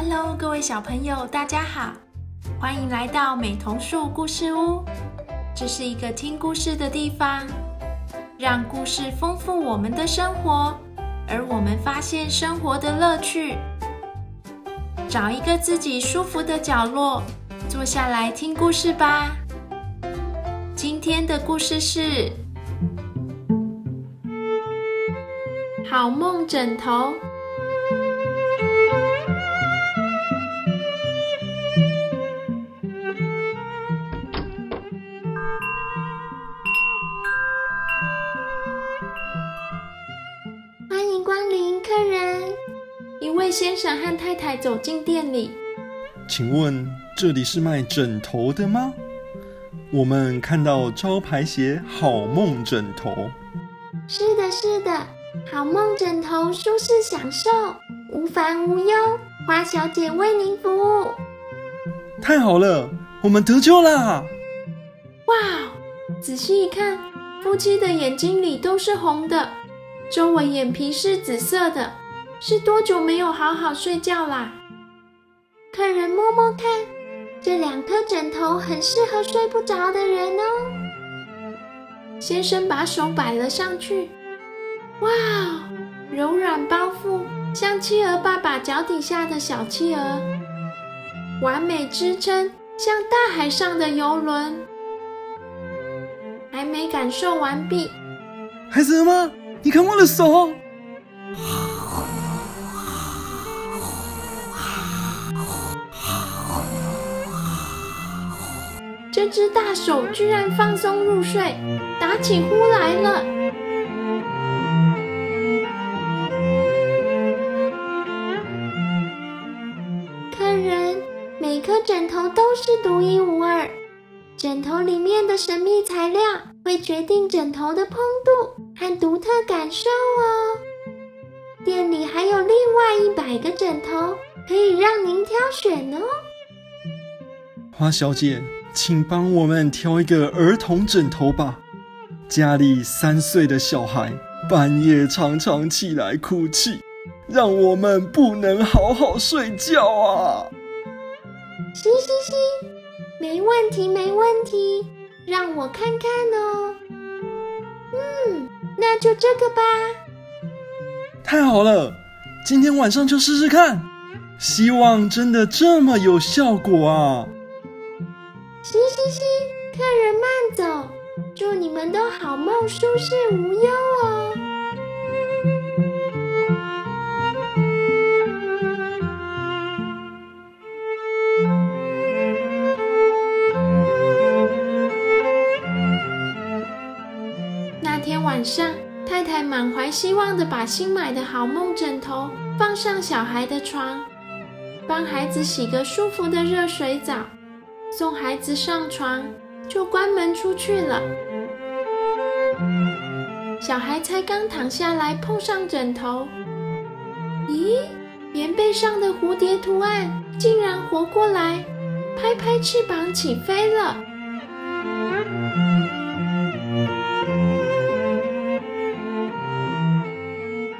Hello，各位小朋友，大家好，欢迎来到美童树故事屋。这是一个听故事的地方，让故事丰富我们的生活，而我们发现生活的乐趣。找一个自己舒服的角落，坐下来听故事吧。今天的故事是《好梦枕头》。位先生和太太走进店里。请问这里是卖枕头的吗？我们看到招牌写“好梦枕头”。是的，是的，好梦枕头，舒适享受，无烦无忧。花小姐为您服务。太好了，我们得救啦！哇，仔细一看，夫妻的眼睛里都是红的，周围眼皮是紫色的，是多久没有好好睡觉啦？客人摸摸看，这两颗枕头很适合睡不着的人哦。先生把手摆了上去，哇，柔软包覆，像企鹅爸爸脚底下的小企鹅，完美支撑，像大海上的游轮。还没感受完毕，孩子吗？你看我的手。只大手居然放松入睡，打起呼来了。客人，每颗枕头都是独一无二，枕头里面的神秘材料会决定枕头的蓬度和独特感受哦。店里还有另外一百个枕头可以让您挑选哦。花小姐。请帮我们挑一个儿童枕头吧。家里三岁的小孩半夜常常起来哭泣，让我们不能好好睡觉啊！嘻嘻嘻，没问题，没问题，让我看看哦。嗯，那就这个吧。太好了，今天晚上就试试看，希望真的这么有效果啊！嘻嘻嘻，客人慢走，祝你们都好梦，舒适无忧哦。那天晚上，太太满怀希望的把新买的好梦枕头放上小孩的床，帮孩子洗个舒服的热水澡。送孩子上床，就关门出去了。小孩才刚躺下来，碰上枕头，咦，棉被上的蝴蝶图案竟然活过来，拍拍翅膀起飞了。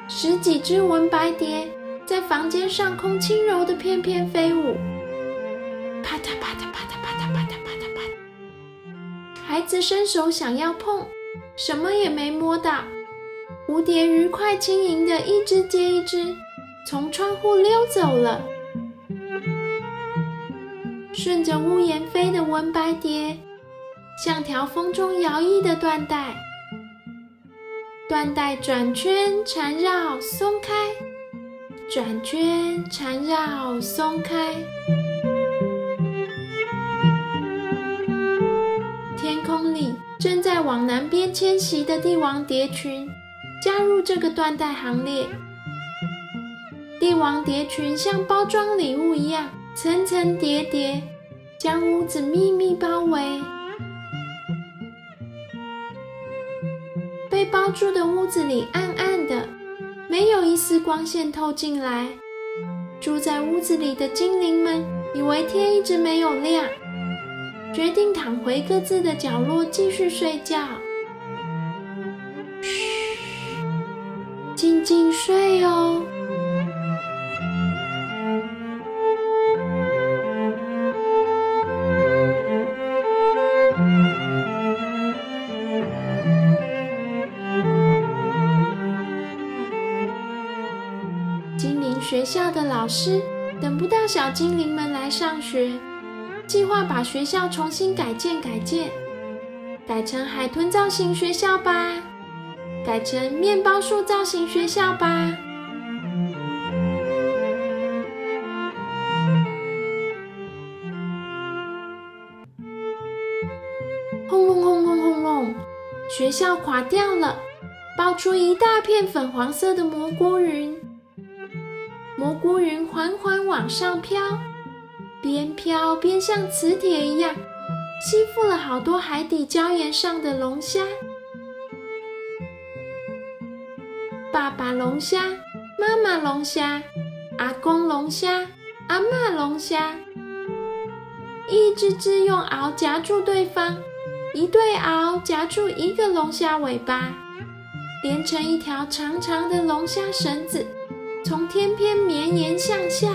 十几只文白蝶在房间上空轻柔的翩翩飞舞，啪嗒啪嗒啪嗒。孩子伸手想要碰，什么也没摸到。蝴蝶愉快轻盈的一只接一只从窗户溜走了。顺着屋檐飞的文白蝶，像条风中摇曳的缎带，缎带转圈缠绕松开，转圈缠绕松开。往南边迁徙的帝王蝶群加入这个缎带行列。帝王蝶群像包装礼物一样，层层叠叠，将屋子密密包围。被包住的屋子里暗暗的，没有一丝光线透进来。住在屋子里的精灵们以为天一直没有亮。决定躺回各自的角落继续睡觉。嘘静静睡哦。精灵学校的老师等不到小精灵们来上学。计划把学校重新改建改建，改成海豚造型学校吧，改成面包树造型学校吧。轰隆轰隆轰隆，学校垮掉了，爆出一大片粉黄色的蘑菇云。蘑菇云缓缓往上飘，边飘边像磁铁一样吸附了好多海底礁岩上的龙虾。爸爸龙虾、妈妈龙虾、阿公龙虾、阿嬷龙虾，一只只用螯夹住对方，一对螯夹住一个龙虾尾巴，连成一条长长的龙虾绳子。从天边绵延向下，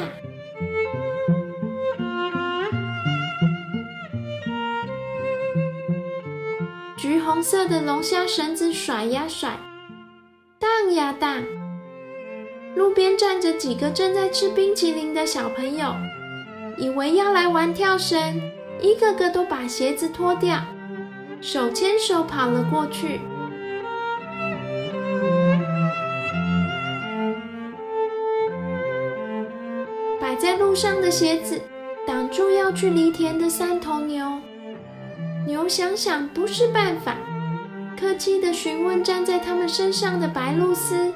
红色的龙虾绳子甩呀甩，荡呀荡。路边站着几个正在吃冰淇淋的小朋友，以为要来玩跳绳，一个个都把鞋子脱掉，手牵手跑了过去。摆在路上的鞋子挡住要去犁田的三头牛，牛想想不是办法，客气地询问站在他们身上的白鹭鸶，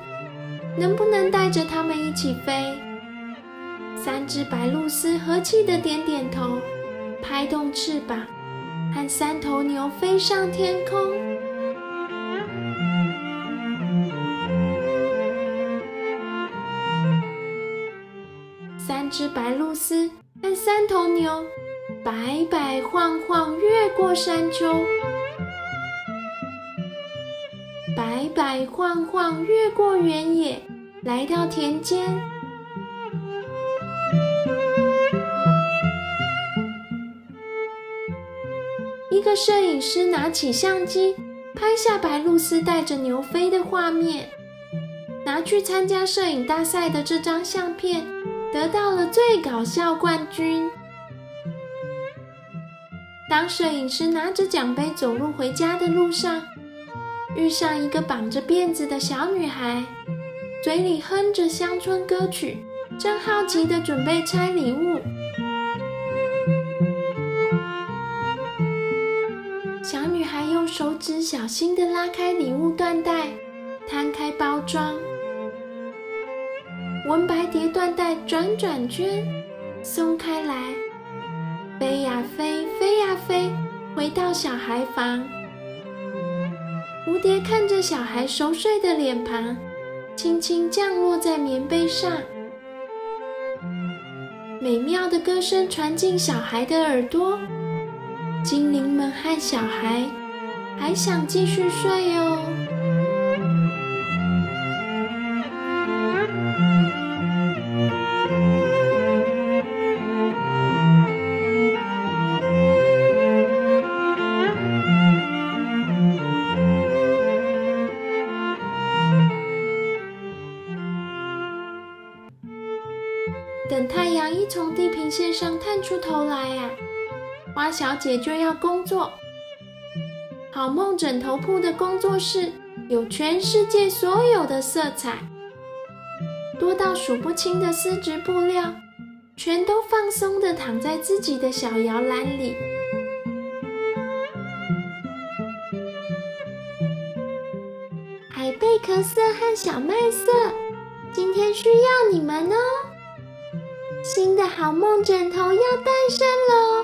能不能带着他们一起飞。三只白鹭鸶和气地点点头，拍动翅膀，和三头牛飞上天空。三只白鹭鸶和三头牛摆摆晃晃越过山丘，摆摆晃晃越过原野，来到田间。一个摄影师拿起相机，拍下白露丝带着牛飞的画面，拿去参加摄影大赛的这张相片。得到了最搞笑冠军。当摄影师拿着奖杯走路回家的路上，遇上一个绑着辫子的小女孩，嘴里哼着乡村歌曲，正好奇的准备拆礼物。小女孩用手指小心的拉开礼物缎带，摊开包装。文白蝶缎带转转圈，松开来，飞呀飞，飞呀飞，回到小孩房。蝴蝶看着小孩熟睡的脸庞，轻轻降落在棉被上。美妙的歌声传进小孩的耳朵，精灵们和小孩还想继续睡哦。头来呀，花小姐就要工作。好梦枕头铺的工作室有全世界所有的色彩，多到数不清的丝质布料，全都放松的躺在自己的小摇篮里。海贝壳色和小麦色，今天需要你们哦。新的好梦枕头要诞生喽，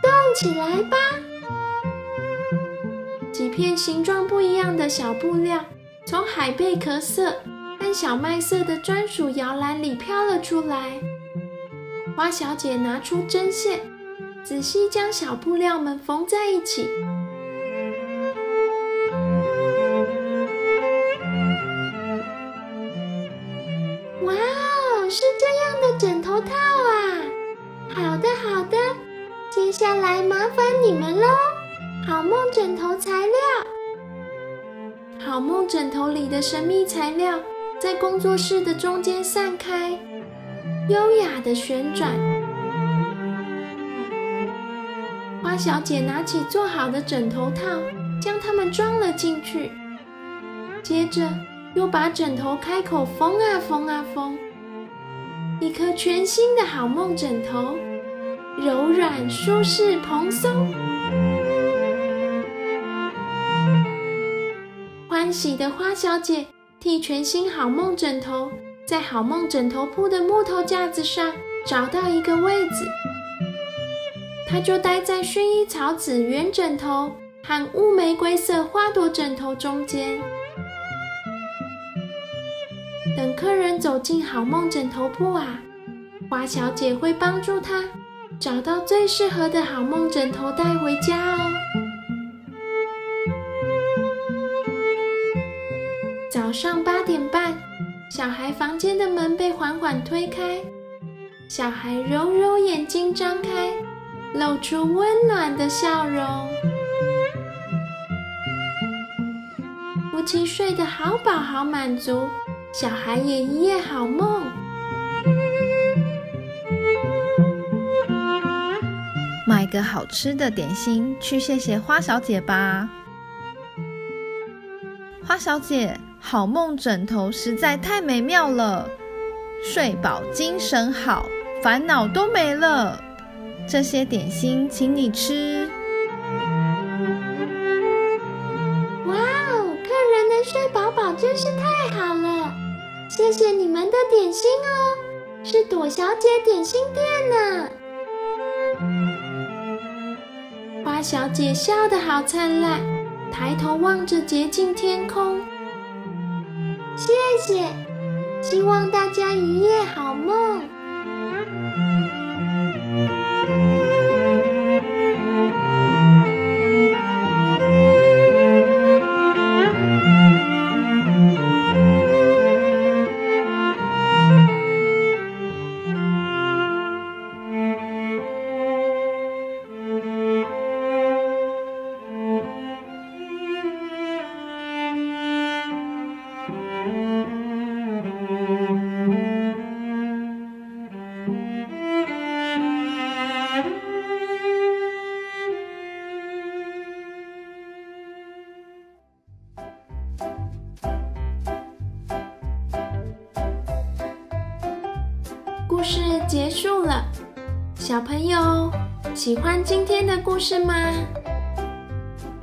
动起来吧！几片形状不一样的小布料从海贝壳色和小麦色的专属摇篮里飘了出来。花小姐拿出针线，仔细将小布料们缝在一起。接下来麻烦你们喽。好梦枕头材料，好梦枕头里的神秘材料在工作室的中间散开，优雅的旋转。花小姐拿起做好的枕头套，将它们装了进去，接着又把枕头开口缝啊缝啊缝，一颗全新的好梦枕头，柔软、舒适、蓬松。欢喜的花小姐替全新好梦枕头在好梦枕头铺的木头架子上找到一个位置，她就待在薰衣草紫圆枕头和乌玫瑰色花朵枕头中间。等客人走进好梦枕头铺啊，花小姐会帮助他找到最适合的好梦枕头带回家哦。早上八点半，小孩房间的门被缓缓推开，小孩揉揉眼睛，张开，露出温暖的笑容。夫妻睡得好饱好满足，小孩也一夜好梦。个好吃的点心去谢谢花小姐吧，花小姐。好梦枕头实在太美妙了，睡饱精神好，烦恼都没了。这些点心请你吃。哇哦，客人能睡饱饱真是太好了，谢谢你们的点心哦，是朵小姐点心店呢。小姐笑得好灿烂，抬头望着洁净天空。谢谢，希望大家一夜好梦。小朋友喜欢今天的故事吗？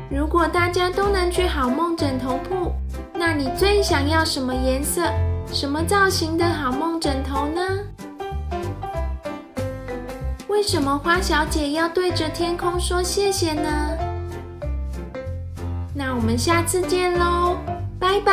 如果大家都能去好梦枕头铺，那你最想要什么颜色、什么造型的好梦枕头呢？为什么花小姐要对着天空说谢谢呢？那我们下次见喽，拜拜。